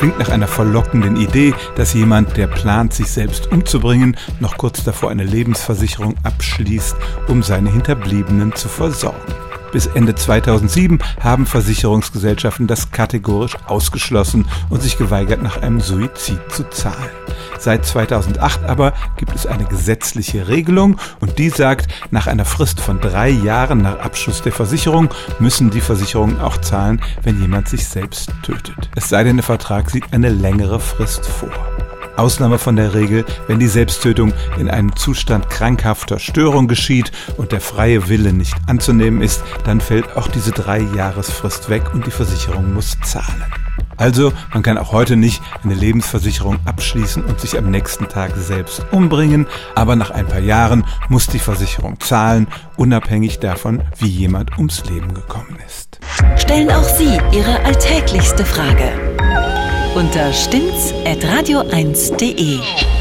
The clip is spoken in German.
klingt nach einer verlockenden Idee, dass jemand, der plant, sich selbst umzubringen, noch kurz davor eine Lebensversicherung abschließt, um seine Hinterbliebenen zu versorgen. Bis Ende 2007 haben Versicherungsgesellschaften das kategorisch ausgeschlossen und sich geweigert, nach einem Suizid zu zahlen. Seit 2008 aber gibt es eine gesetzliche Regelung und die sagt, nach einer Frist von drei Jahren nach Abschluss der Versicherung müssen die Versicherungen auch zahlen, wenn jemand sich selbst tötet. Es sei denn, der Vertrag sieht eine längere Frist vor. Ausnahme von der Regel, wenn die Selbsttötung in einem Zustand krankhafter Störung geschieht und der freie Wille nicht anzunehmen ist, dann fällt auch diese drei Jahresfrist weg und die Versicherung muss zahlen. Also, man kann auch heute nicht eine Lebensversicherung abschließen und sich am nächsten Tag selbst umbringen, aber nach ein paar Jahren muss die Versicherung zahlen, unabhängig davon, wie jemand ums Leben gekommen ist. Stellen auch Sie Ihre alltäglichste Frage unter stimmt's at radio1.de.